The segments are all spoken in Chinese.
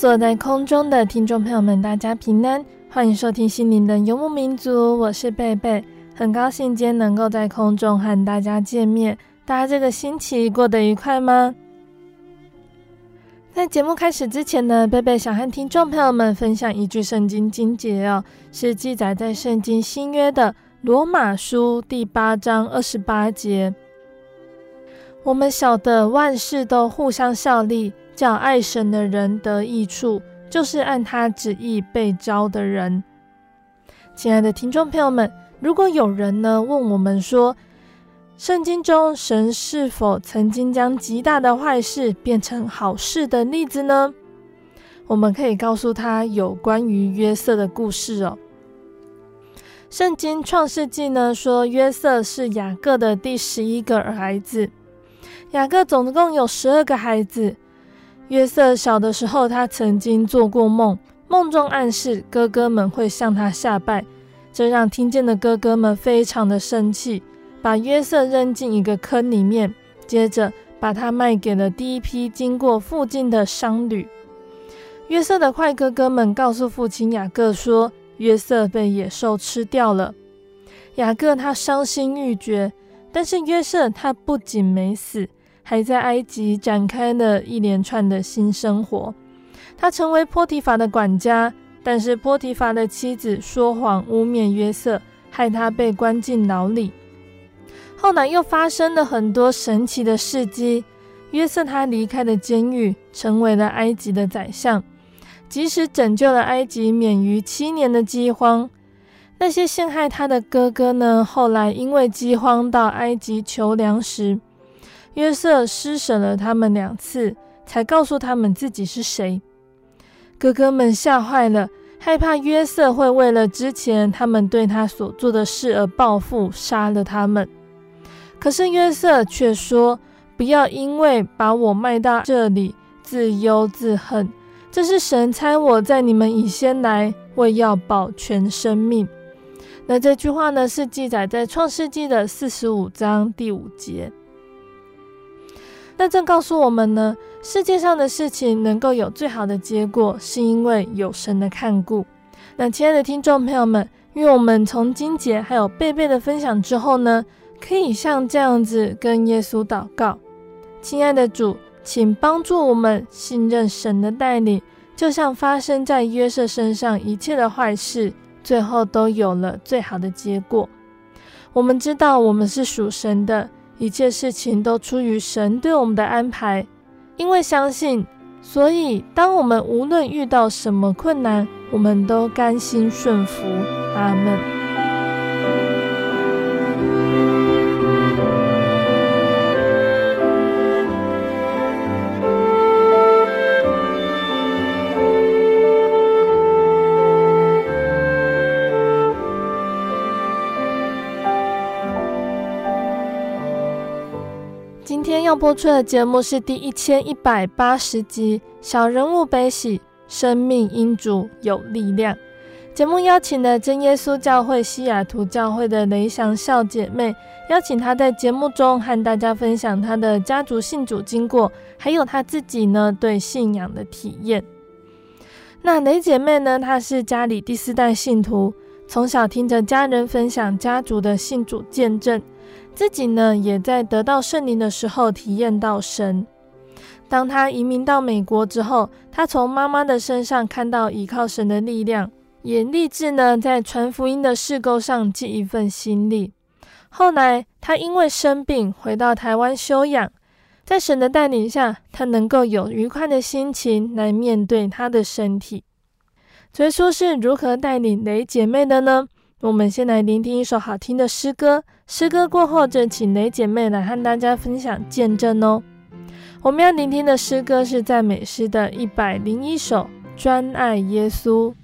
所有在空中的听众朋友们，大家平安，欢迎收听心灵的游牧民族，我是贝贝，很高兴今天能够在空中和大家见面。大家这个星期过得愉快吗？在节目开始之前呢，贝贝想和听众朋友们分享一句圣经经节哦，是记载在圣经新约的罗马书第八章二十八节。我们晓得万事都互相效力。叫爱神的人得益处，就是按他旨意被招的人。亲爱的听众朋友们，如果有人呢问我们说，圣经中神是否曾经将极大的坏事变成好事的例子呢？我们可以告诉他有关于约瑟的故事哦。圣经创世纪呢说，约瑟是雅各的第十一个儿子。雅各总共有十二个孩子。约瑟小的时候，他曾经做过梦，梦中暗示哥哥们会向他下拜，这让听见的哥哥们非常的生气，把约瑟扔进一个坑里面，接着把他卖给了第一批经过附近的商旅。约瑟的坏哥哥们告诉父亲雅各说，约瑟被野兽吃掉了。雅各他伤心欲绝，但是约瑟他不仅没死。还在埃及展开了一连串的新生活。他成为波提乏的管家，但是波提乏的妻子说谎污蔑约瑟，害他被关进牢里。后来又发生了很多神奇的事迹。约瑟他离开了监狱，成为了埃及的宰相，即使拯救了埃及免于七年的饥荒。那些陷害他的哥哥呢？后来因为饥荒到埃及求粮食。约瑟施舍了他们两次，才告诉他们自己是谁。哥哥们吓坏了，害怕约瑟会为了之前他们对他所做的事而报复，杀了他们。可是约瑟却说：“不要因为把我卖到这里，自忧自恨。这是神差我在你们以先来，为要保全生命。”那这句话呢，是记载在创世纪的四十五章第五节。那这告诉我们呢，世界上的事情能够有最好的结果，是因为有神的看顾。那亲爱的听众朋友们，愿我们从金姐还有贝贝的分享之后呢，可以像这样子跟耶稣祷告：亲爱的主，请帮助我们信任神的带领，就像发生在约瑟身上一切的坏事，最后都有了最好的结果。我们知道我们是属神的。一切事情都出于神对我们的安排，因为相信，所以当我们无论遇到什么困难，我们都甘心顺服。阿门。要播出的节目是第一千一百八十集《小人物悲喜，生命因主有力量》。节目邀请了真耶稣教会西雅图教会的雷祥孝姐妹，邀请她在节目中和大家分享她的家族信主经过，还有她自己呢对信仰的体验。那雷姐妹呢，她是家里第四代信徒，从小听着家人分享家族的信主见证，自己呢也在得到圣灵的时候体验到神。当他移民到美国之后，他从妈妈的身上看到依靠神的力量。也立志呢，在传福音的事工上尽一份心力。后来，他因为生病回到台湾休养，在神的带领下，他能够有愉快的心情来面对他的身体。所以说是如何带领雷姐妹的呢？我们先来聆听一首好听的诗歌，诗歌过后，就请雷姐妹来和大家分享见证哦。我们要聆听的诗歌是赞美诗的一百零一首，专爱耶稣。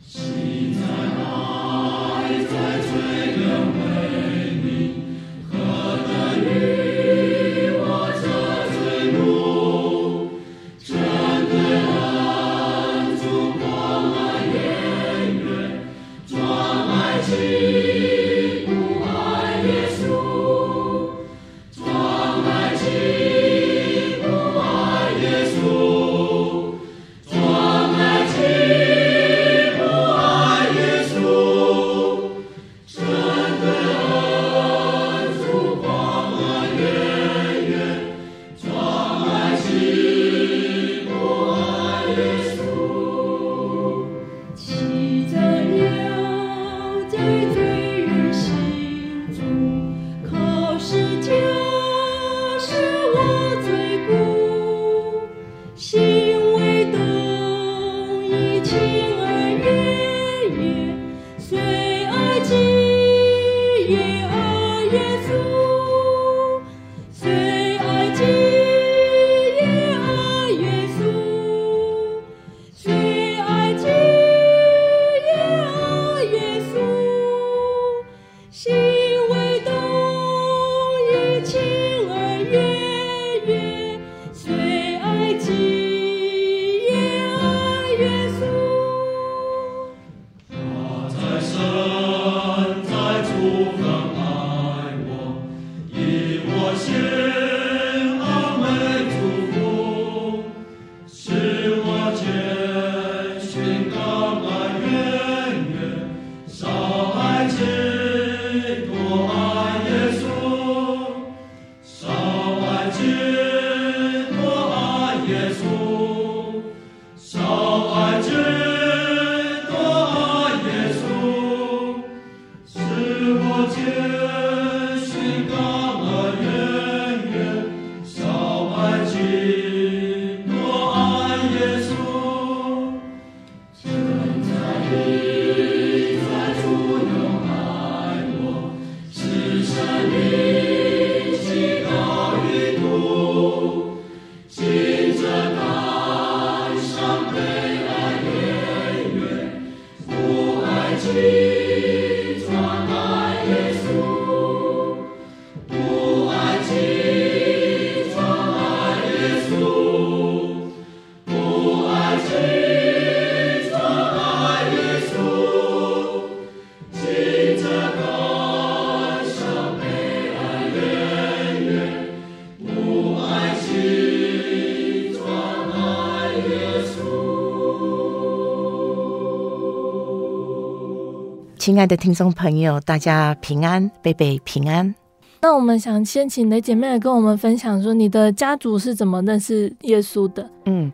亲爱的听众朋友，大家平安，贝贝平安。那我们想先请雷姐妹来跟我们分享，说你的家族是怎么认识耶稣的？嗯，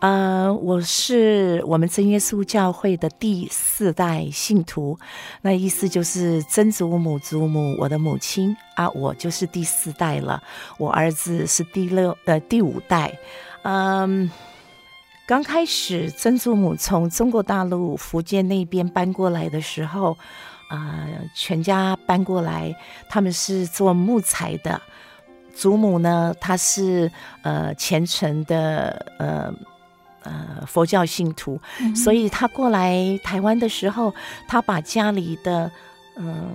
呃，我是我们真耶稣教会的第四代信徒，那意思就是曾祖母、祖母，我的母亲啊，我就是第四代了。我儿子是第六呃第五代，嗯。刚开始曾祖母从中国大陆福建那边搬过来的时候，啊、呃，全家搬过来，他们是做木材的。祖母呢，她是呃虔诚的呃呃佛教信徒，嗯、所以她过来台湾的时候，她把家里的嗯、呃、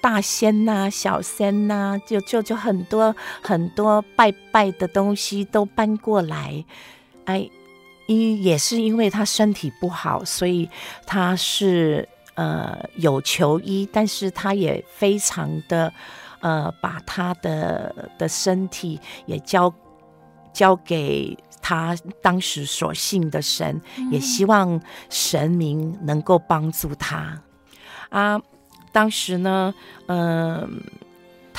大仙呐、小仙呐，就就就很多很多拜拜的东西都搬过来，哎。一也是因为他身体不好，所以他是呃有求医，但是他也非常的呃把他的的身体也交交给他当时所信的神，嗯、也希望神明能够帮助他啊。当时呢，嗯、呃，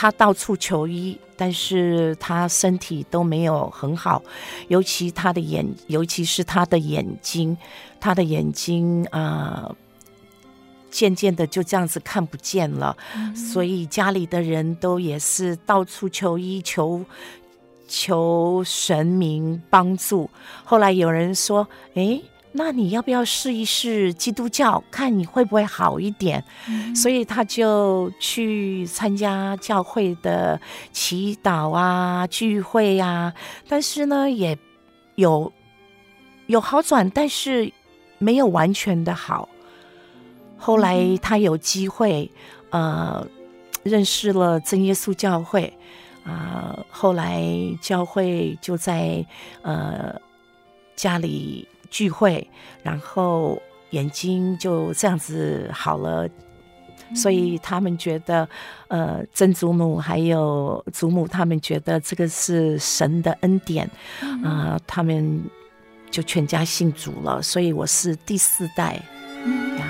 他到处求医，但是他身体都没有很好，尤其他的眼，尤其是他的眼睛，他的眼睛啊、呃，渐渐的就这样子看不见了，嗯、所以家里的人都也是到处求医，求求神明帮助。后来有人说，诶。那你要不要试一试基督教，看你会不会好一点？嗯、所以他就去参加教会的祈祷啊、聚会啊，但是呢，也有有好转，但是没有完全的好。后来他有机会，呃，认识了真耶稣教会啊、呃，后来教会就在呃家里。聚会，然后眼睛就这样子好了，所以他们觉得，呃，曾祖母还有祖母，他们觉得这个是神的恩典，啊、呃，他们就全家信主了，所以我是第四代。一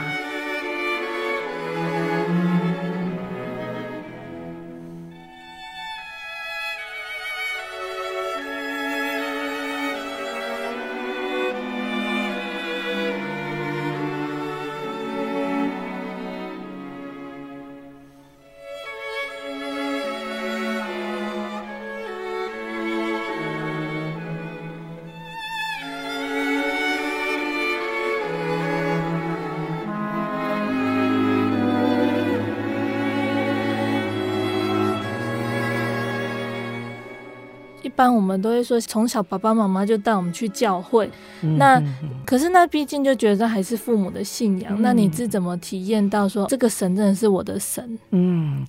们都会说，从小爸爸妈妈就带我们去教会。嗯、那可是那毕竟就觉得还是父母的信仰。嗯、那你是怎么体验到说这个神真的是我的神？嗯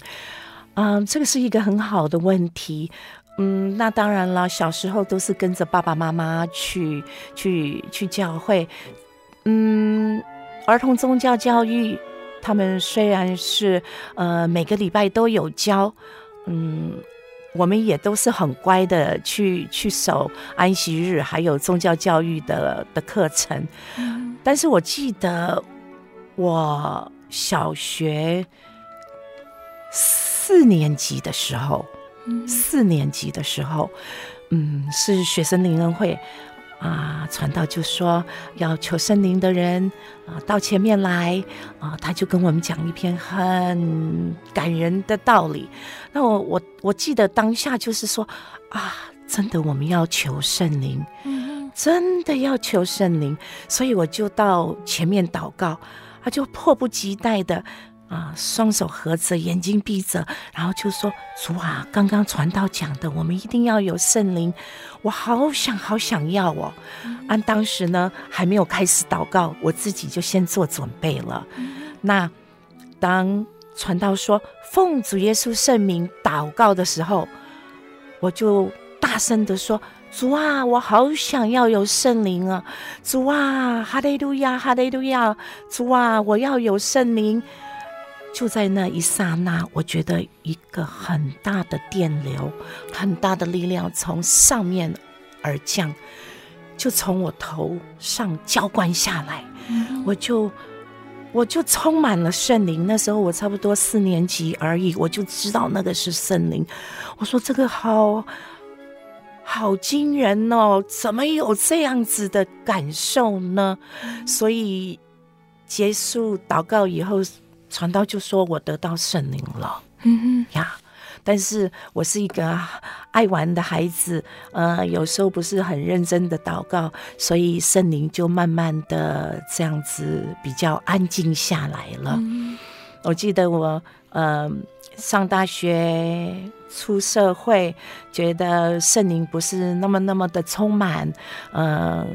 嗯、呃，这个是一个很好的问题。嗯，那当然了，小时候都是跟着爸爸妈妈去去去教会。嗯，儿童宗教教育，他们虽然是呃每个礼拜都有教，嗯。我们也都是很乖的去去守安息日，还有宗教教育的的课程。嗯、但是我记得我小学四年级的时候，嗯、四年级的时候，嗯，是学生灵恩会。啊，传道就说要求圣灵的人啊到前面来啊，他就跟我们讲一篇很感人的道理。那我我我记得当下就是说啊，真的我们要求圣灵，真的要求圣灵，所以我就到前面祷告，他就迫不及待的。啊，双手合着，眼睛闭着，然后就说：“主啊，刚刚传道讲的，我们一定要有圣灵，我好想好想要哦。嗯”按当时呢，还没有开始祷告，我自己就先做准备了。嗯、那当传道说“奉主耶稣圣名祷告”的时候，我就大声的说：“主啊，我好想要有圣灵啊！主啊，哈利路亚，哈利路亚！主啊，我要有圣灵。”就在那一刹那，我觉得一个很大的电流，很大的力量从上面而降，就从我头上浇灌下来，嗯、我就我就充满了圣灵。那时候我差不多四年级而已，我就知道那个是圣灵。我说这个好好惊人哦，怎么有这样子的感受呢？嗯、所以结束祷告以后。传道就说：“我得到圣灵了，嗯哼呀，但是我是一个爱玩的孩子，呃，有时候不是很认真的祷告，所以圣灵就慢慢的这样子比较安静下来了。嗯、我记得我呃上大学出社会，觉得圣灵不是那么那么的充满，嗯、呃，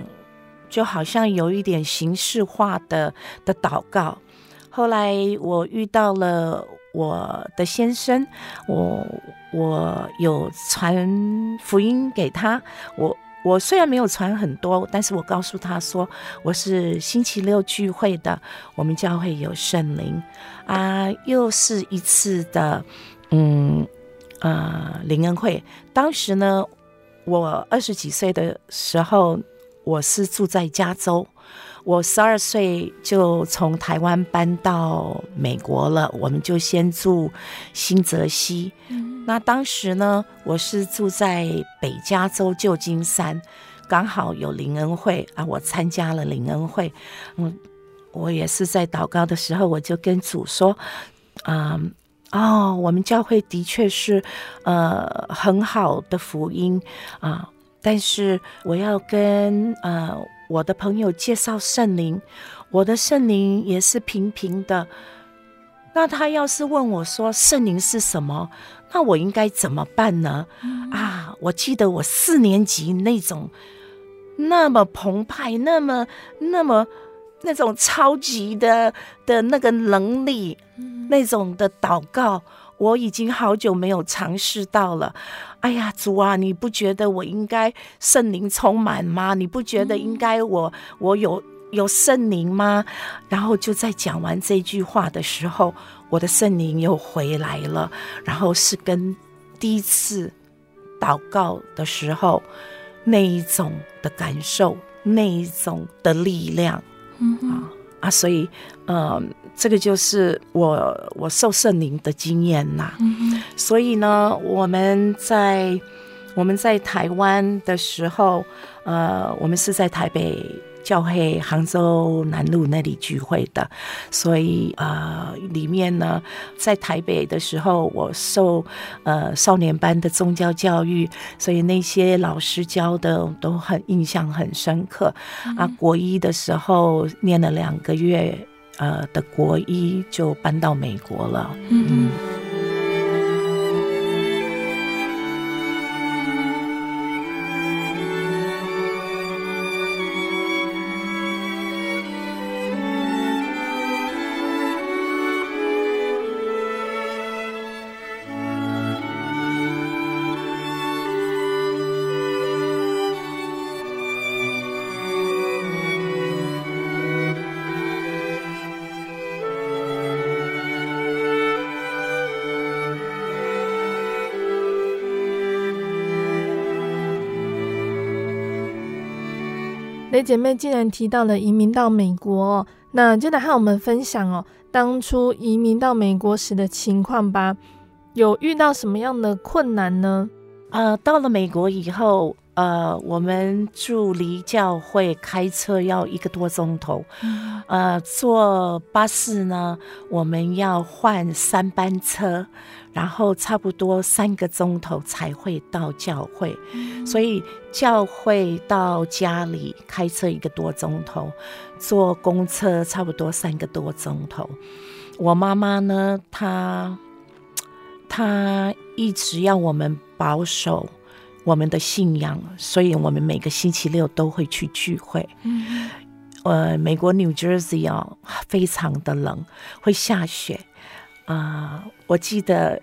就好像有一点形式化的的祷告。”后来我遇到了我的先生，我我有传福音给他，我我虽然没有传很多，但是我告诉他说我是星期六聚会的，我们教会有圣灵啊，又是一次的嗯呃灵恩会。当时呢，我二十几岁的时候，我是住在加州。我十二岁就从台湾搬到美国了，我们就先住新泽西。嗯、那当时呢，我是住在北加州旧金山，刚好有灵恩会啊，我参加了灵恩会。嗯，我也是在祷告的时候，我就跟主说：“啊、嗯，哦，我们教会的确是呃很好的福音啊，但是我要跟呃。”我的朋友介绍圣灵，我的圣灵也是平平的。那他要是问我说圣灵是什么，那我应该怎么办呢？嗯、啊，我记得我四年级那种那么澎湃，那么那么那种超级的的那个能力，嗯、那种的祷告。我已经好久没有尝试到了，哎呀，主啊，你不觉得我应该圣灵充满吗？你不觉得应该我我有有圣灵吗？然后就在讲完这句话的时候，我的圣灵又回来了，然后是跟第一次祷告的时候那一种的感受，那一种的力量，嗯啊啊，所以，嗯。这个就是我我受圣灵的经验呐，嗯、所以呢，我们在我们在台湾的时候，呃，我们是在台北教会杭州南路那里聚会的，所以呃，里面呢，在台北的时候，我受呃少年班的宗教教育，所以那些老师教的都很印象很深刻。嗯、啊，国一的时候念了两个月。呃的国医就搬到美国了，嗯，嗯。雷姐妹竟然提到了移民到美国，哦那就来和我们分享哦，当初移民到美国时的情况吧。有遇到什么样的困难呢？呃，到了美国以后，呃，我们住离教会开车要一个多钟头，嗯、呃，坐巴士呢，我们要换三班车。然后差不多三个钟头才会到教会，嗯、所以教会到家里开车一个多钟头，坐公车差不多三个多钟头。我妈妈呢，她她一直要我们保守我们的信仰，所以我们每个星期六都会去聚会。嗯、呃，美国 New Jersey 啊，非常的冷，会下雪啊、呃，我记得。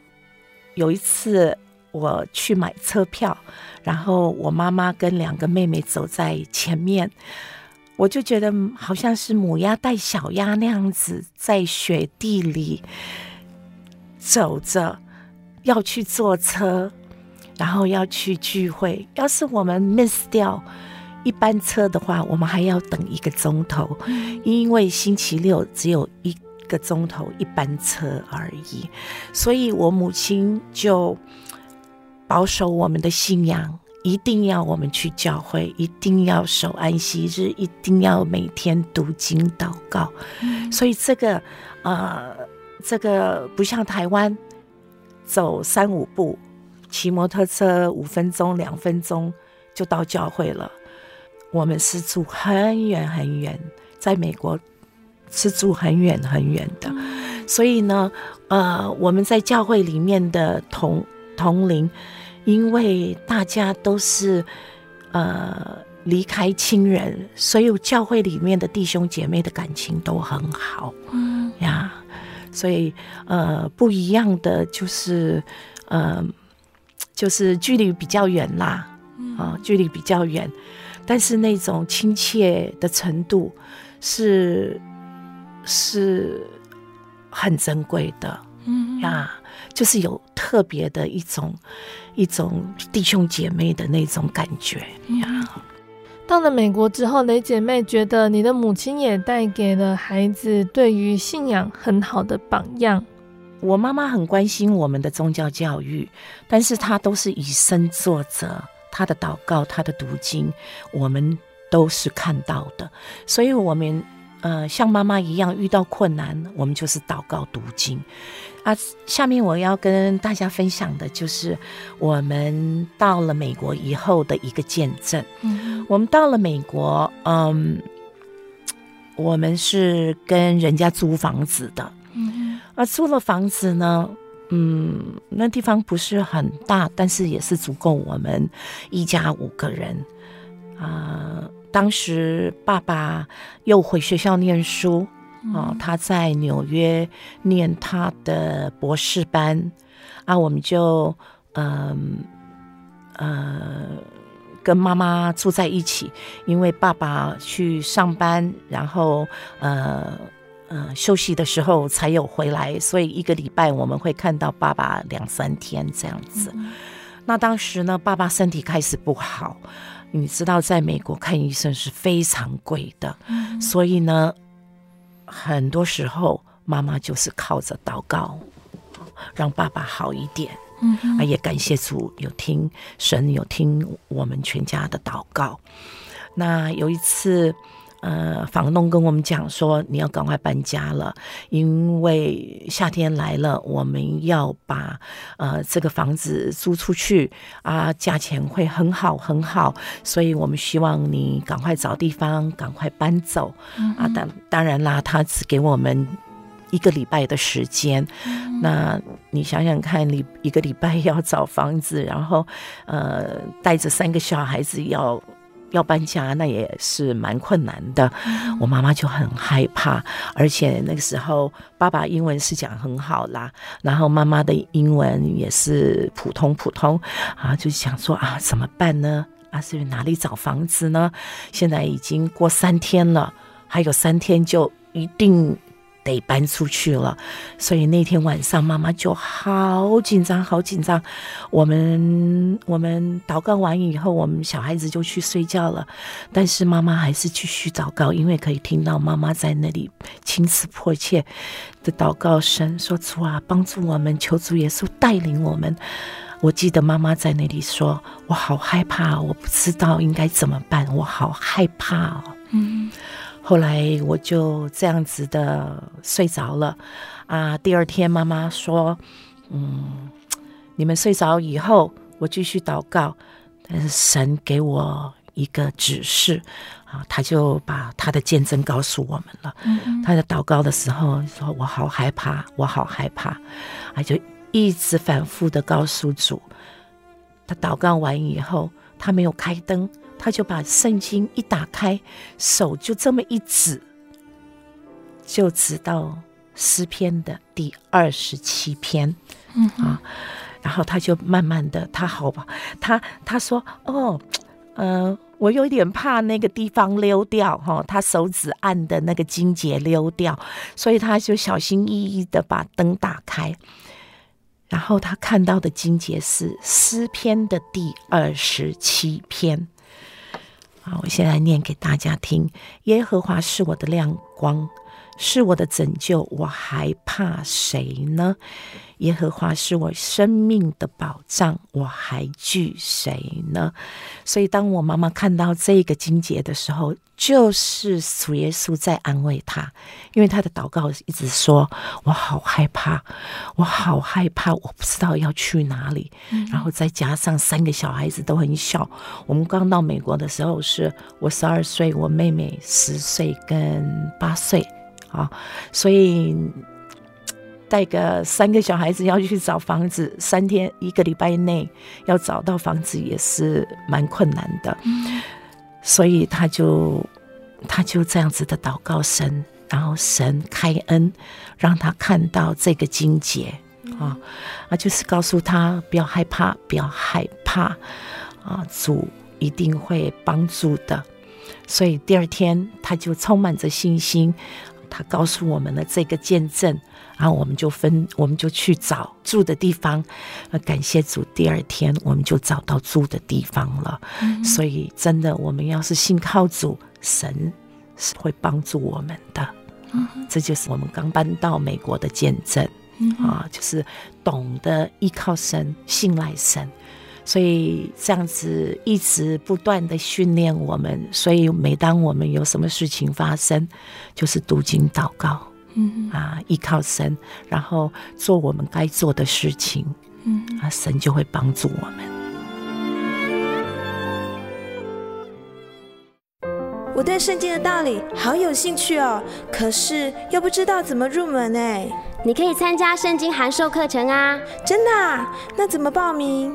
有一次我去买车票，然后我妈妈跟两个妹妹走在前面，我就觉得好像是母鸭带小鸭那样子，在雪地里走着，要去坐车，然后要去聚会。要是我们 miss 掉一班车的话，我们还要等一个钟头，因为星期六只有一。个钟头一班车而已，所以我母亲就保守我们的信仰，一定要我们去教会，一定要守安息日，一定要每天读经祷告。嗯、所以这个呃，这个不像台湾，走三五步，骑摩托车五分钟、两分钟就到教会了。我们是住很远很远，在美国。是住很远很远的，所以呢，呃，我们在教会里面的同同龄，因为大家都是呃离开亲人，所以教会里面的弟兄姐妹的感情都很好，嗯呀，所以呃不一样的就是呃就是距离比较远啦，啊，距离比较远，但是那种亲切的程度是是很珍贵的，嗯呀，就是有特别的一种一种弟兄姐妹的那种感觉呀。到了美国之后，雷姐妹觉得你的母亲也带给了孩子对于信仰很好的榜样。我妈妈很关心我们的宗教教育，但是她都是以身作则，她的祷告、她的读经，我们都是看到的。所以，我们呃像妈妈一样，遇到困难，我们就是祷告、读经。啊，下面我要跟大家分享的就是我们到了美国以后的一个见证。嗯，我们到了美国，嗯，我们是跟人家租房子的。而租了房子呢，嗯，那地方不是很大，但是也是足够我们一家五个人。啊、呃，当时爸爸又回学校念书，啊、呃，他在纽约念他的博士班，啊，我们就嗯呃，呃跟妈妈住在一起，因为爸爸去上班，然后呃。嗯、呃，休息的时候才有回来，所以一个礼拜我们会看到爸爸两三天这样子。嗯、那当时呢，爸爸身体开始不好，你知道，在美国看医生是非常贵的，嗯、所以呢，很多时候妈妈就是靠着祷告，让爸爸好一点。嗯，啊，也感谢主有听神有听我们全家的祷告。那有一次。呃，房东跟我们讲说，你要赶快搬家了，因为夏天来了，我们要把呃这个房子租出去啊，价钱会很好很好，所以我们希望你赶快找地方，赶快搬走。嗯、啊。当当然啦，他只给我们一个礼拜的时间。嗯、那你想想看，你一个礼拜要找房子，然后呃带着三个小孩子要。要搬家，那也是蛮困难的。我妈妈就很害怕，而且那个时候爸爸英文是讲很好啦，然后妈妈的英文也是普通普通啊，就想说啊，怎么办呢？啊，是哪里找房子呢？现在已经过三天了，还有三天就一定。得搬出去了，所以那天晚上妈妈就好紧张，好紧张。我们我们祷告完以后，我们小孩子就去睡觉了，但是妈妈还是继续祷告，因为可以听到妈妈在那里情词迫切的祷告声，说主啊，帮助我们，求主耶稣带领我们。我记得妈妈在那里说：“我好害怕，我不知道应该怎么办，我好害怕哦。”嗯。后来我就这样子的睡着了，啊，第二天妈妈说，嗯，你们睡着以后，我继续祷告，但是神给我一个指示，啊，他就把他的见证告诉我们了。嗯嗯，他在祷告的时候说：“我好害怕，我好害怕。”啊就一直反复的告诉主。他祷告完以后，他没有开灯。他就把圣经一打开，手就这么一指，就指到诗篇的第二十七篇，嗯啊，然后他就慢慢的，他好吧，他他说哦，嗯、呃，我有点怕那个地方溜掉哈、哦，他手指按的那个筋节溜掉，所以他就小心翼翼的把灯打开，然后他看到的经节是诗篇的第二十七篇。好，我现在念给大家听。耶和华是我的亮光，是我的拯救，我还怕谁呢？耶和华是我生命的保障，我还惧谁呢？所以，当我妈妈看到这个经节的时候，就是主耶稣在安慰她，因为她的祷告一直说：“我好害怕，我好害怕，我不知道要去哪里。嗯”然后再加上三个小孩子都很小，我们刚到美国的时候是我十二岁，我妹妹十岁跟八岁啊，所以。带个三个小孩子要去找房子，三天一个礼拜内要找到房子也是蛮困难的，嗯、所以他就他就这样子的祷告神，然后神开恩让他看到这个经节啊，啊就是告诉他不要害怕，不要害怕啊，主一定会帮助的。所以第二天他就充满着信心，他告诉我们了这个见证，然后我们就分，我们就去找住的地方。感谢主，第二天我们就找到住的地方了。嗯、所以真的，我们要是信靠主，神是会帮助我们的。嗯、这就是我们刚搬到美国的见证。嗯、啊，就是懂得依靠神，信赖神。所以这样子一直不断的训练我们，所以每当我们有什么事情发生，就是读经祷告，嗯啊，依靠神，然后做我们该做的事情，嗯啊，神就会帮助我们。我对圣经的道理好有兴趣哦，可是又不知道怎么入门哎。你可以参加圣经函授课程啊！真的啊？那怎么报名？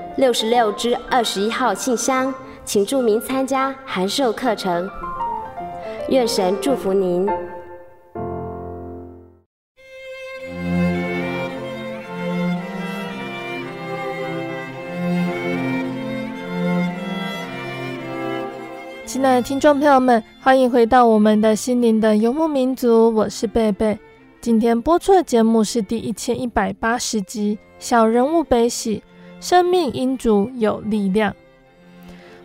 六十六之二十一号信箱，请注明参加函授课程。愿神祝福您。亲爱的听众朋友们，欢迎回到我们的心灵的游牧民族，我是贝贝。今天播出的节目是第一千一百八十集《小人物悲喜》。生命因主有力量。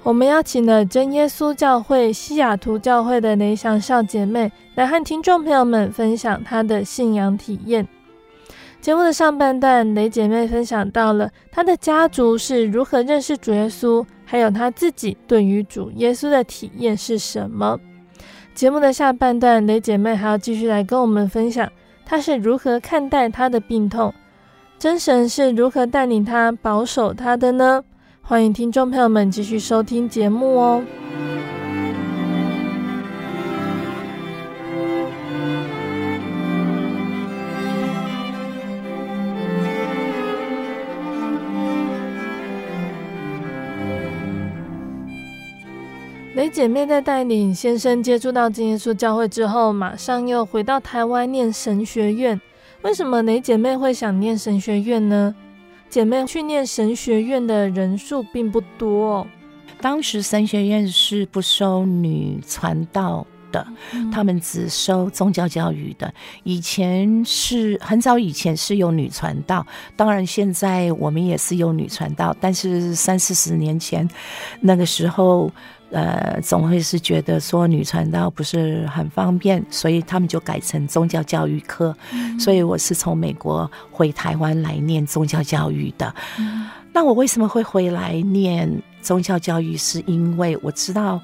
我们邀请了真耶稣教会西雅图教会的雷祥少姐妹来和听众朋友们分享她的信仰体验。节目的上半段，雷姐妹分享到了她的家族是如何认识主耶稣，还有她自己对于主耶稣的体验是什么。节目的下半段，雷姐妹还要继续来跟我们分享她是如何看待她的病痛。真神是如何带领他、保守他的呢？欢迎听众朋友们继续收听节目哦。雷姐妹在带领先生接触到真耶稣教会之后，马上又回到台湾念神学院。为什么雷姐妹会想念神学院呢？姐妹去念神学院的人数并不多哦。当时神学院是不收女传道的，嗯、他们只收宗教教育的。以前是很早以前是有女传道，当然现在我们也是有女传道，但是三四十年前那个时候。呃，总会是觉得说女传道不是很方便，所以他们就改成宗教教育科。嗯、所以我是从美国回台湾来念宗教教育的。嗯、那我为什么会回来念宗教教育？是因为我知道，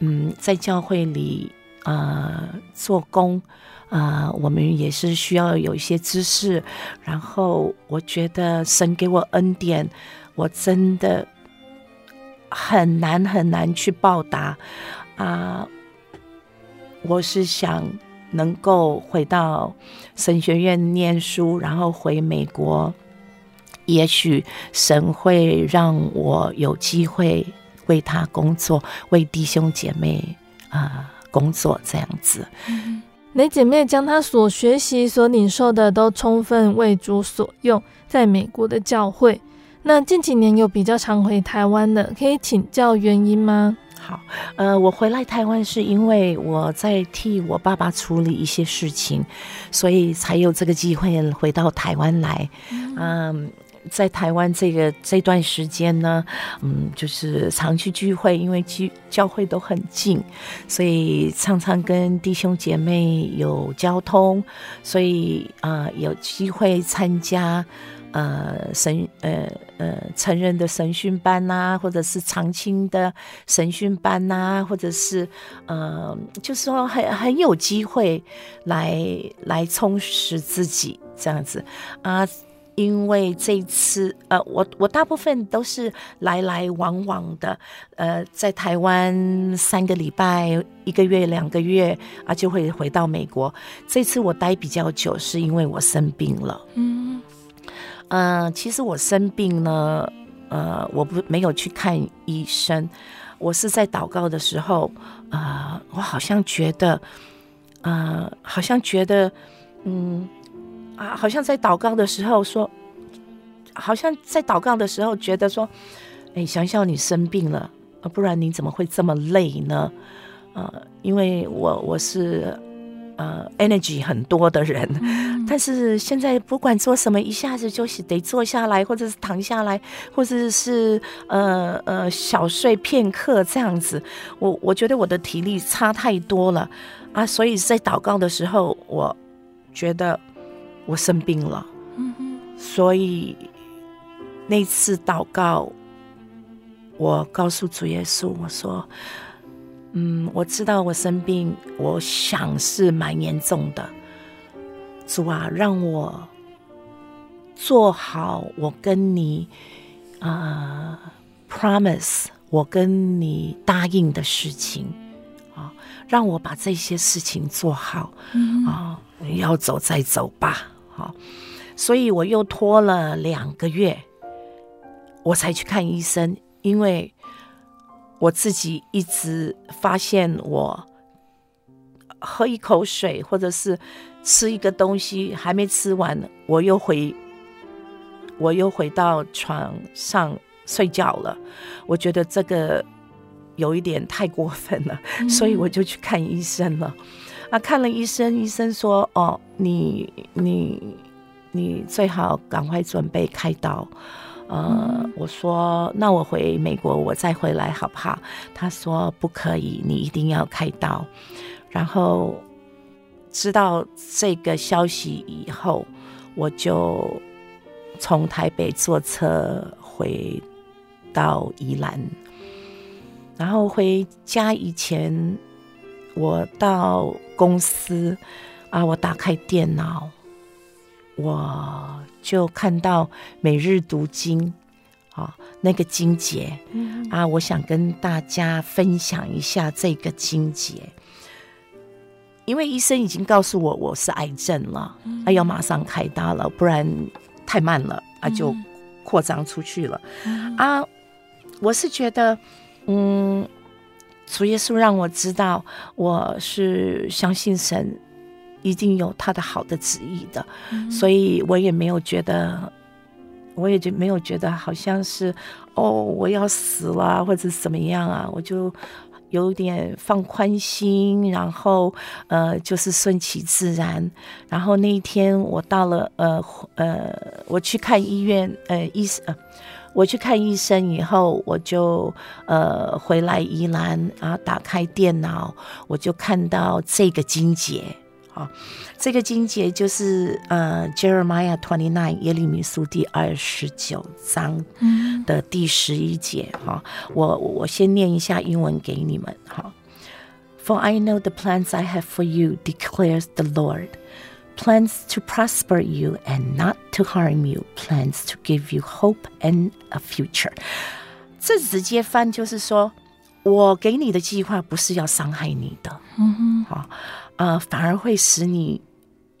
嗯，在教会里呃做工，呃，我们也是需要有一些知识。然后我觉得神给我恩典，我真的。很难很难去报答啊！我是想能够回到神学院念书，然后回美国，也许神会让我有机会为他工作，为弟兄姐妹啊工作这样子。雷姐妹将她所学习、所领受的都充分为主所用，在美国的教会。那近几年有比较常回台湾的，可以请教原因吗？好，呃，我回来台湾是因为我在替我爸爸处理一些事情，所以才有这个机会回到台湾来。嗯，嗯，在台湾这个这段时间呢，嗯，就是常去聚会，因为聚教会都很近，所以常常跟弟兄姐妹有交通，所以啊，呃，有机会参加。呃，神呃呃成人的神训班呐、啊，或者是长青的神训班呐、啊，或者是呃，就是说很很有机会来来充实自己这样子啊。因为这一次，呃，我我大部分都是来来往往的，呃，在台湾三个礼拜、一个月、两个月啊，就会回到美国。这次我待比较久，是因为我生病了。嗯，呃，其实我生病呢，呃，我不没有去看医生，我是在祷告的时候，呃，我好像觉得，呃，好像觉得，嗯。啊，好像在祷告的时候说，好像在祷告的时候觉得说，哎，想想你生病了，不然你怎么会这么累呢？呃，因为我我是呃 energy 很多的人，嗯，但是现在不管做什么，一下子就是得坐下来，或者是躺下来，或者是呃呃小睡片刻这样子，我我觉得我的体力差太多了。啊，所以在祷告的时候，我觉得。我生病了，嗯所以那次祷告，我告诉主耶稣，我说：“嗯，我知道我生病，我想是蛮严重的。主啊，让我做好我跟你啊、呃、promise，我跟你答应的事情啊，让我把这些事情做好啊，要走再走吧。”好，所以我又拖了两个月，我才去看医生，因为我自己一直发现，我喝一口水或者是吃一个东西还没吃完，我又回，我又回到床上睡觉了。我觉得这个有一点太过分了，所以我就去看医生了。啊，看了医生，医生说：“哦，你你你最好赶快准备开刀。”呃，我说：“那我回美国，我再回来好不好？”他说：“不可以，你一定要开刀。”然后知道这个消息以后，我就从台北坐车回到宜兰，然后回家以前。我到公司啊，我打开电脑，我就看到每日读经啊，那个经节啊，我想跟大家分享一下这个经节，因为医生已经告诉我我是癌症了，啊，要马上开刀了，不然太慢了啊，就扩张出去了。啊，我是觉得，嗯。主耶稣让我知道，我是相信神一定有他的好的旨意的，所以我也没有觉得，我也就没有觉得好像是哦，我要死了或者怎么样啊，我就有点放宽心，然后呃，就是顺其自然。然后那一天我到了呃呃，我去看医院，呃，医生。呃我去看医生以后，我就呃回来宜兰啊，打开电脑，我就看到这个金姐啊，这个经节就是呃 Jeremiah twenty nine 耶利米书第二十九章的第十一节哈，我我先念一下英文给你们哈。For I know the plans I have for you, declares the Lord. Plans to prosper you and not to harm you. Plans to give you hope and a future. 这直接翻就是说，我给你的计划不是要伤害你的，嗯哼，好， 呃，反而会使你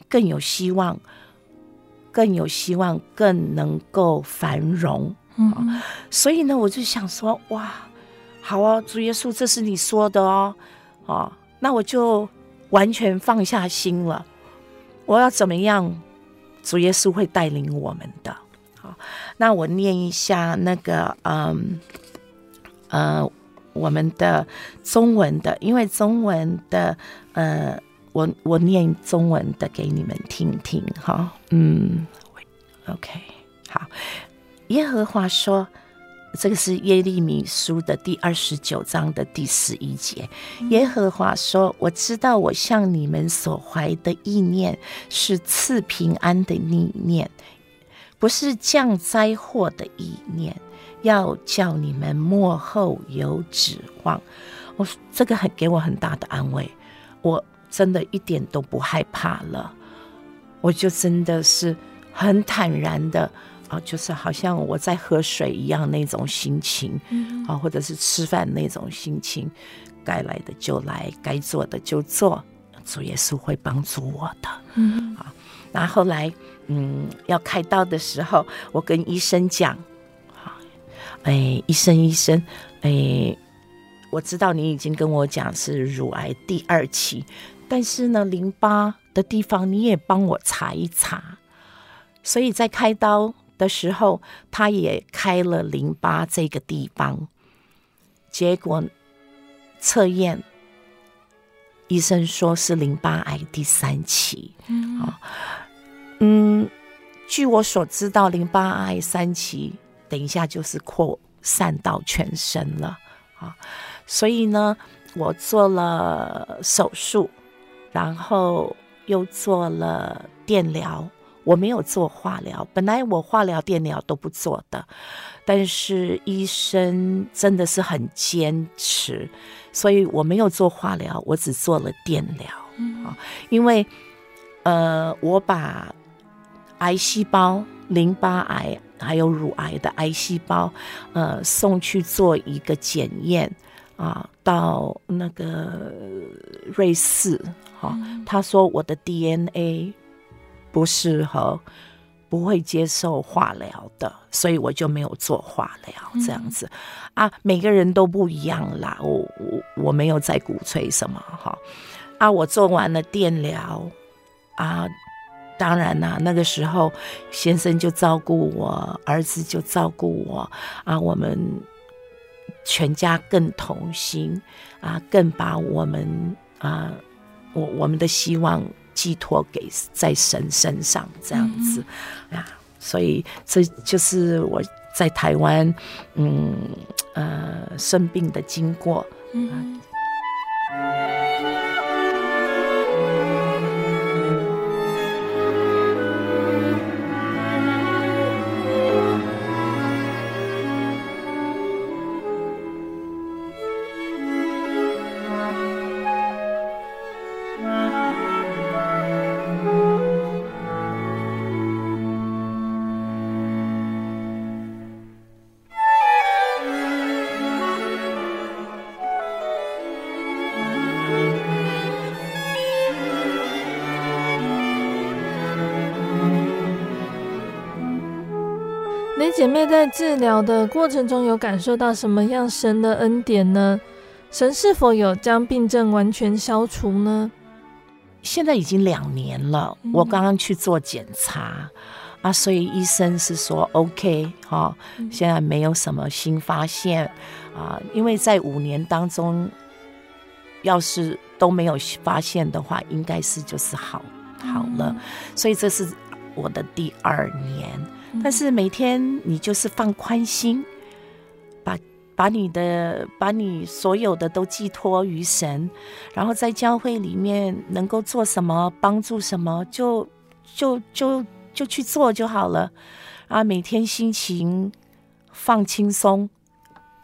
更有希望，更有希望，更能够繁荣。嗯，所以呢，我就想说，哇，好哦，主耶稣，这是你说的哦，哦，那我就完全放下心了。我要怎么样？主耶稣会带领我们的。好，那我念一下那个，嗯，呃，我们的中文的，因为中文的，呃，我我念中文的给你们听听，哈，嗯，OK，好，耶和华说。这个是耶利米书的第二十九章的第十一节。耶和华说：“我知道我向你们所怀的意念是赐平安的意念，不是降灾祸的意念，要叫你们幕后有指望。”我这个很给我很大的安慰，我真的一点都不害怕了。我就真的是很坦然的啊，就是好像我在喝水一样那种心情，啊，或者是吃饭那种心情，该来的就来，该做的就做，主耶稣会帮助我的。嗯，啊，那后来嗯要开刀的时候，我跟医生讲，好，哎，医生医生，哎。我知道你已经跟我讲是乳癌第二期，但是呢，淋巴的地方你也帮我查一查。所以在开刀的时候，他也开了淋巴这个地方，结果测验，医生说是淋巴癌第三期。嗯，啊，嗯，据我所知道，淋巴癌三期，等一下就是扩散到全身了啊。所以呢，我做了手术，然后又做了电疗。我没有做化疗，本来我化疗、电疗都不做的，但是医生真的是很坚持，所以我没有做化疗，我只做了电疗啊。因为呃，我把癌细胞、淋巴癌还有乳癌的癌细胞，呃，送去做一个检验。啊，到那个瑞士，哈、啊，他说我的 DNA 不适合，不会接受化疗的，所以我就没有做化疗这样子。啊，每个人都不一样啦，我我我没有在鼓吹什么哈。啊，我做完了电疗，啊，当然啦，那个时候先生就照顾我，儿子就照顾我，啊，我们。全家更同心啊，更把我们啊，我我们的希望寄托给在神身上，这样子啊，所以这就是我在台湾嗯呃生病的经过。嗯。姐妹在治疗的过程中有感受到什么样神的恩典呢？神是否有将病症完全消除呢？现在已经两年了，我刚刚去做检查、嗯、啊，所以医生是说 OK 哈、哦，现在没有什么新发现啊，因为在五年当中，要是都没有发现的话，应该是就是好好了，所以这是我的第二年。但是每天你就是放宽心，把把你的把你所有的都寄托于神，然后在教会里面能够做什么帮助什么，就就就就去做就好了。啊，每天心情放轻松，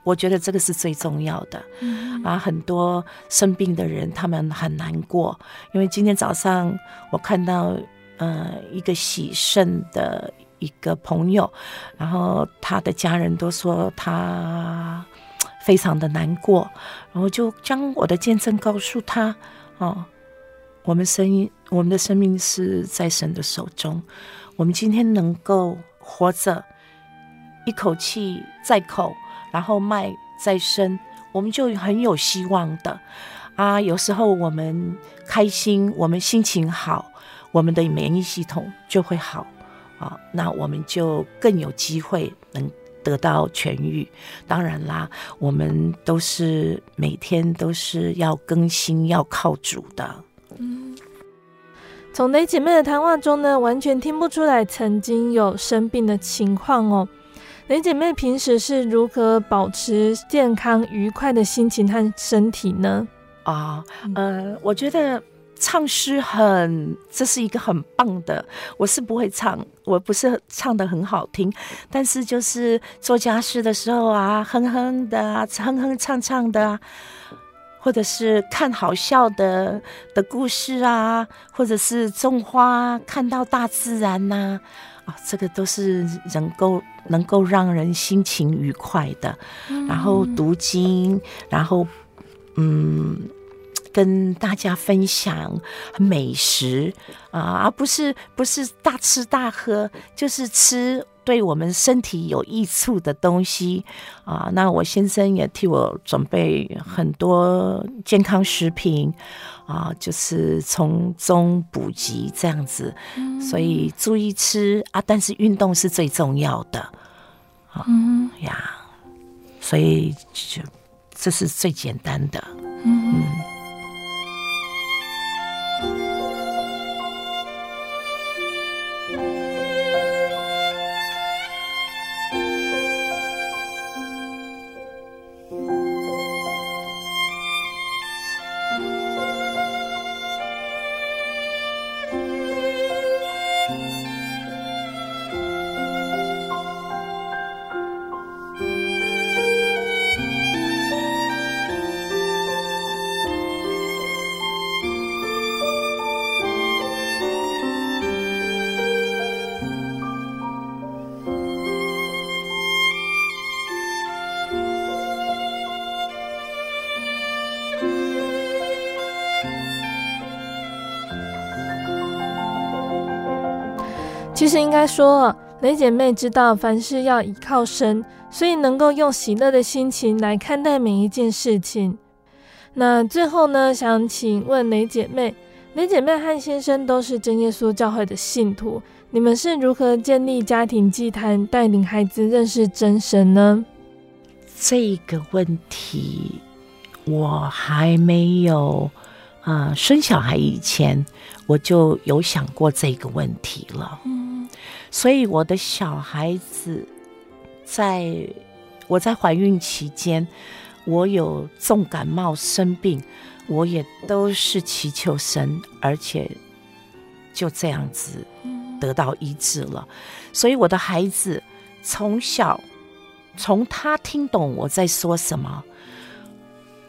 我觉得这个是最重要的。啊，很多生病的人他们很难过，因为今天早上我看到呃一个喜肾的。一个朋友，然后他的家人都说他非常的难过，然后就将我的见证告诉他，哦，我们生命，我们的生命是在神的手中，我们今天能够活着，一口气在口，然后脉在身，我们就很有希望的啊！有时候我们开心，我们心情好，我们的免疫系统就会好。啊，那我们就更有机会能得到痊愈。当然啦，我们都是每天都是要更新，要靠主的。嗯，从雷姐妹的谈话中呢，完全听不出来曾经有生病的情况哦。雷姐妹平时是如何保持健康愉快的心情和身体呢？啊，呃，我觉得。唱诗很，这是一个很棒的。我是不会唱，我不是唱的很好听，但是就是做家事的时候啊，哼哼的啊，哼哼唱唱的啊，或者是看好笑的的故事啊，或者是种花，看到大自然呐，啊，啊，这个都是能够能够让人心情愉快的。然后读经，然后嗯，跟大家分享美食啊，而不是不是大吃大喝，就是吃。对我们身体有益处的东西啊，那我先生也替我准备很多健康食品啊，就是从中补给这样子，所以注意吃啊，但是运动是最重要的啊呀，所以就这是最简单的，嗯。其实应该说，雷姐妹知道凡事要倚靠神，所以能够用喜乐的心情来看待每一件事情。那最后呢，想请问雷姐妹，雷姐妹和先生都是真耶稣教会的信徒，你们是如何建立家庭祭坛，带领孩子认识真神呢？这个问题我还没有啊、呃，生小孩以前我就有想过这个问题了。所以我的小孩子，在我在怀孕期间，我有重感冒生病，我也都是祈求神，而且就这样子得到医治了。所以我的孩子从小，从他听懂我在说什么，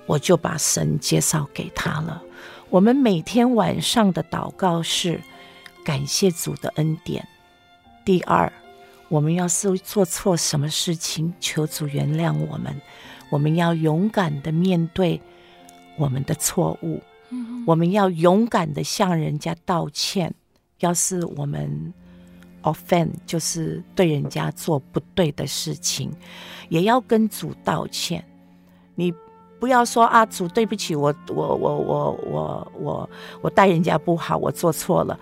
我就把神介绍给他了。我们每天晚上的祷告是感谢主的恩典。第二，我们要是做错什么事情，求主原谅我们。我们要勇敢的面对我们的错误，我们要勇敢的向人家道歉。要是我们 offend，就是对人家做不对的事情，也要跟主道歉。你不要说啊，主对不起，我我我我我我我待人家不好，我做错了。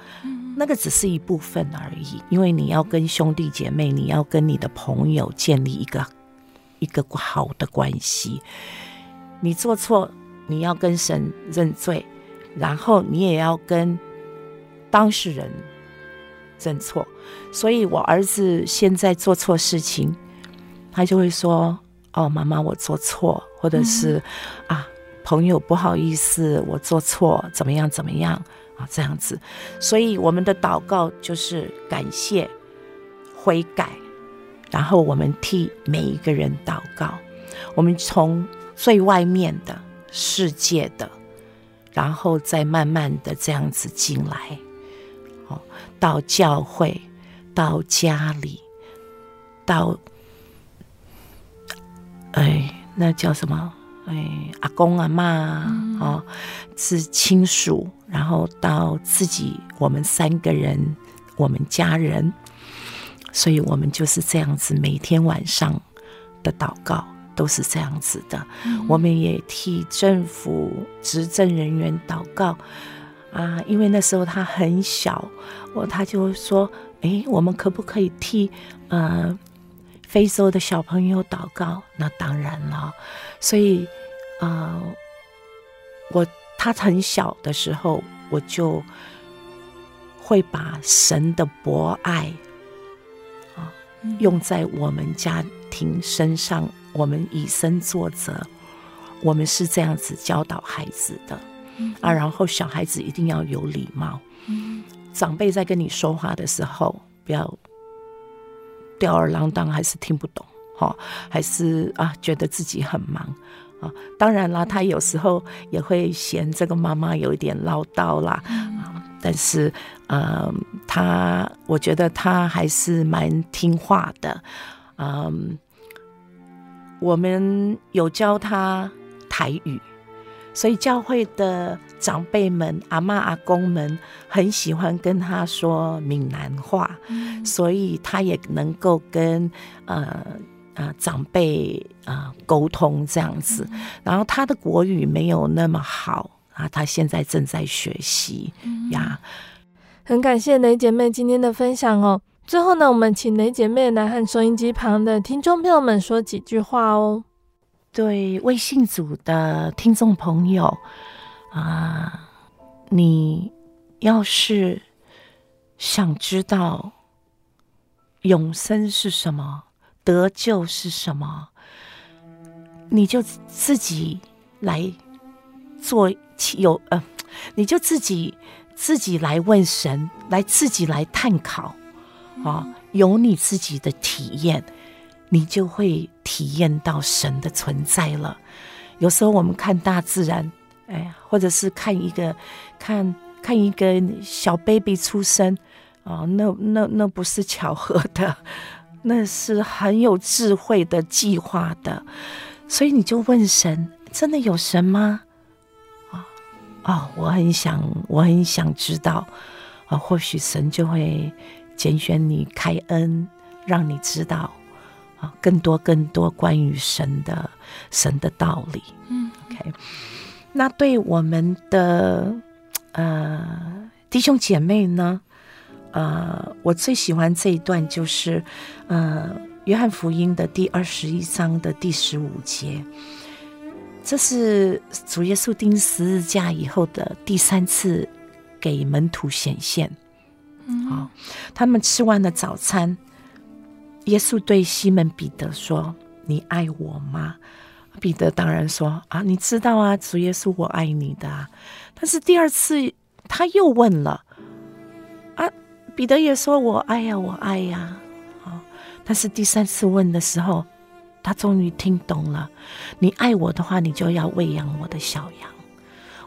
那个只是一部分而已，因为你要跟兄弟姐妹，你要跟你的朋友建立一个一个好的关系。你做错，你要跟神认罪，然后你也要跟当事人认错。所以我儿子现在做错事情，他就会说：“哦，妈妈，我做错，或者是啊，朋友不好意思，我做错，怎么样，怎么样。”啊，这样子，所以我们的祷告就是感谢、悔改，然后我们替每一个人祷告。我们从最外面的世界的，然后再慢慢的这样子进来，哦，到教会，到家里，到，哎，那叫什么？哎，阿公阿妈、嗯、哦，是亲属，然后到自己，我们三个人，我们家人，所以我们就是这样子，每天晚上的祷告都是这样子的。嗯、我们也替政府执政人员祷告啊，因为那时候他很小，我他就说，哎，我们可不可以替呃非洲的小朋友祷告？那当然了。所以，啊、呃，我他很小的时候，我就会把神的博爱啊用在我们家庭身上。我们以身作则，我们是这样子教导孩子的啊。然后小孩子一定要有礼貌，长辈在跟你说话的时候，不要吊儿郎当，还是听不懂。哈，还是啊，觉得自己很忙啊。当然啦，他有时候也会嫌这个妈妈有一点唠叨啦啊。但是嗯，他我觉得他还是蛮听话的，嗯，我们有教他台语，所以教会的长辈们、阿妈、阿公们很喜欢跟他说闽南话，嗯、所以他也能够跟呃呃长辈啊、呃、沟通这样子。嗯、然后他的国语没有那么好啊，他现在正在学习、嗯、呀。很感谢雷姐妹今天的分享哦。最后呢，我们请雷姐妹来和收音机旁的听众朋友们说几句话哦。对，微信组的听众朋友啊，你要是想知道永生是什么，得救是什么，你就自己来做有呃，你就自己。自己来问神，来自己来探讨，啊，有你自己的体验，你就会体验到神的存在了。有时候我们看大自然，哎呀，或者是看一个看看一个小 baby 出生，啊，那那那不是巧合的，那是很有智慧的计划的。所以你就问神：真的有神吗？啊哦，我很想，我很想知道，啊，或许神就会拣选你开恩，让你知道啊，更多更多关于神的神的道理。嗯，OK，那对我们的呃弟兄姐妹呢，呃，我最喜欢这一段就是呃约翰福音的第二十一章的第十五节。这是主耶稣钉十字架以后的第三次给门徒显现。嗯，好，他们吃完了早餐，耶稣对西门彼得说：“你爱我吗？”彼得当然说：“啊，你知道啊，主耶稣，我爱你的啊。”但是第二次他又问了，啊，彼得也说：“我爱呀，我爱呀。”啊，但是第三次问的时候。他终于听懂了，你爱我的话，你就要喂养我的小羊。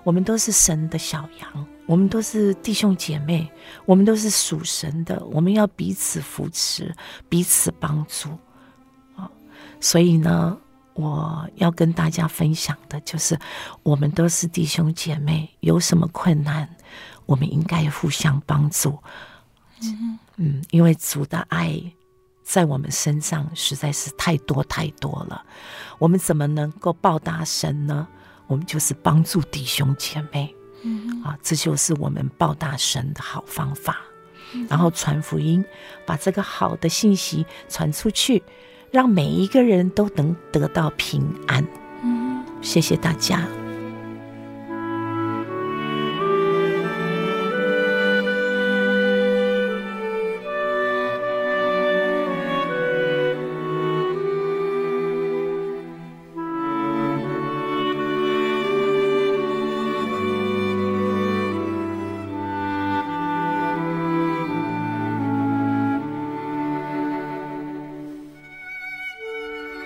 我们都是神的小羊，我们都是弟兄姐妹，我们都是属神的，我们要彼此扶持，彼此帮助啊。所以呢，我要跟大家分享的就是，我们都是弟兄姐妹，有什么困难，我们应该互相帮助。嗯嗯，因为主的爱。在我们身上实在是太多太多了，我们怎么能够报答神呢？我们就是帮助弟兄姐妹，嗯，啊，这就是我们报答神的好方法。然后传福音，把这个好的信息传出去，让每一个人都能得到平安。嗯，谢谢大家。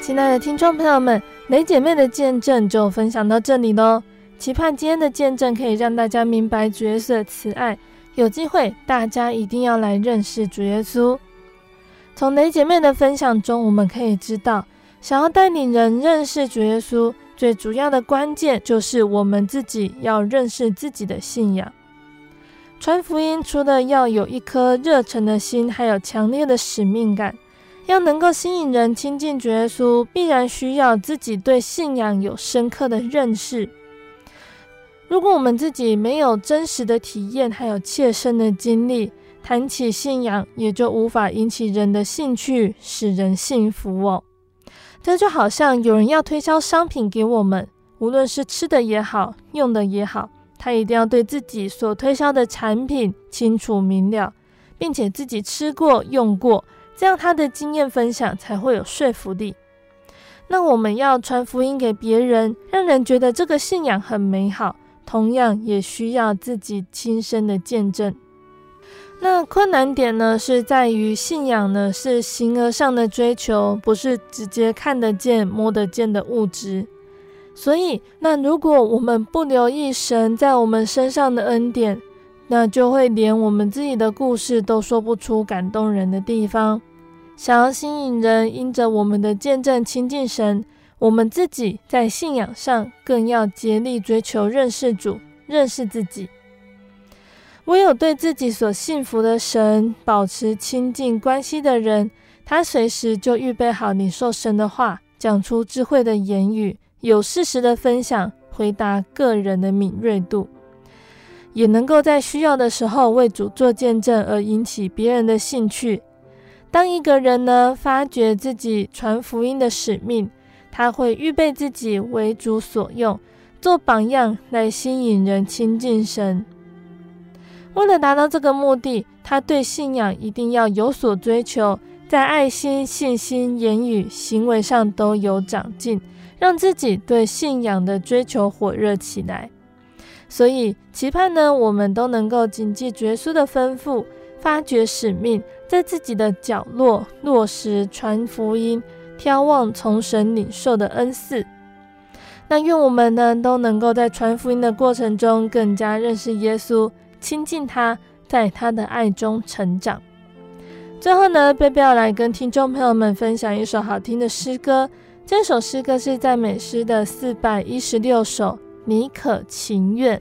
亲爱的听众朋友们，雷姐妹的见证就分享到这里喽。期盼今天的见证可以让大家明白主耶稣的慈爱。有机会，大家一定要来认识主耶稣。从雷姐妹的分享中，我们可以知道，想要带领人认识主耶稣，最主要的关键就是我们自己要认识自己的信仰。传福音除了要有一颗热诚的心，还有强烈的使命感。要能够吸引人亲近主耶稣，必然需要自己对信仰有深刻的认识。如果我们自己没有真实的体验，还有切身的经历，谈起信仰也就无法引起人的兴趣，使人信服哦。这就好像有人要推销商品给我们，无论是吃的也好，用的也好，他一定要对自己所推销的产品清楚明了，并且自己吃过、用过。这样他的经验分享才会有说服力。那我们要传福音给别人，让人觉得这个信仰很美好，同样也需要自己亲身的见证。那困难点呢，是在于信仰呢是形而上的追求，不是直接看得见、摸得见的物质。所以，那如果我们不留意神在我们身上的恩典，那就会连我们自己的故事都说不出感动人的地方。想要吸引人，因着我们的见证亲近神，我们自己在信仰上更要竭力追求认识主、认识自己。唯有对自己所信服的神保持亲近关系的人，他随时就预备好领受神的话，讲出智慧的言语，有事实的分享，回答个人的敏锐度，也能够在需要的时候为主做见证，而引起别人的兴趣。当一个人呢，发觉自己传福音的使命，他会预备自己为主所用，做榜样来吸引人亲近神。为了达到这个目的，他对信仰一定要有所追求，在爱心、信心、言语、行为上都有长进，让自己对信仰的追求火热起来。所以，期盼呢，我们都能够谨记耶稣的吩咐。发掘使命，在自己的角落落实传福音，眺望从神领受的恩赐。那愿我们呢都能够在传福音的过程中更加认识耶稣，亲近他，在他的爱中成长。最后呢，贝贝要来跟听众朋友们分享一首好听的诗歌。这首诗歌是赞美诗的四百一十六首，你可情愿。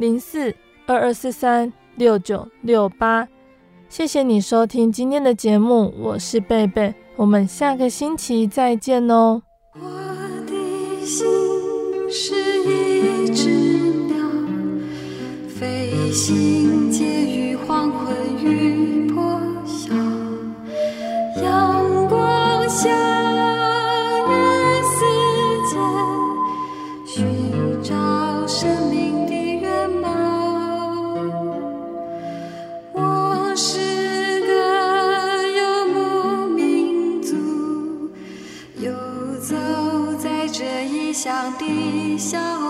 零四二二四三六九六八。谢谢你收听今天的节目，我是贝贝，我们下个星期再见哦。我的心是一只鸟，飞行介于黄昏与破晓，阳光下。的笑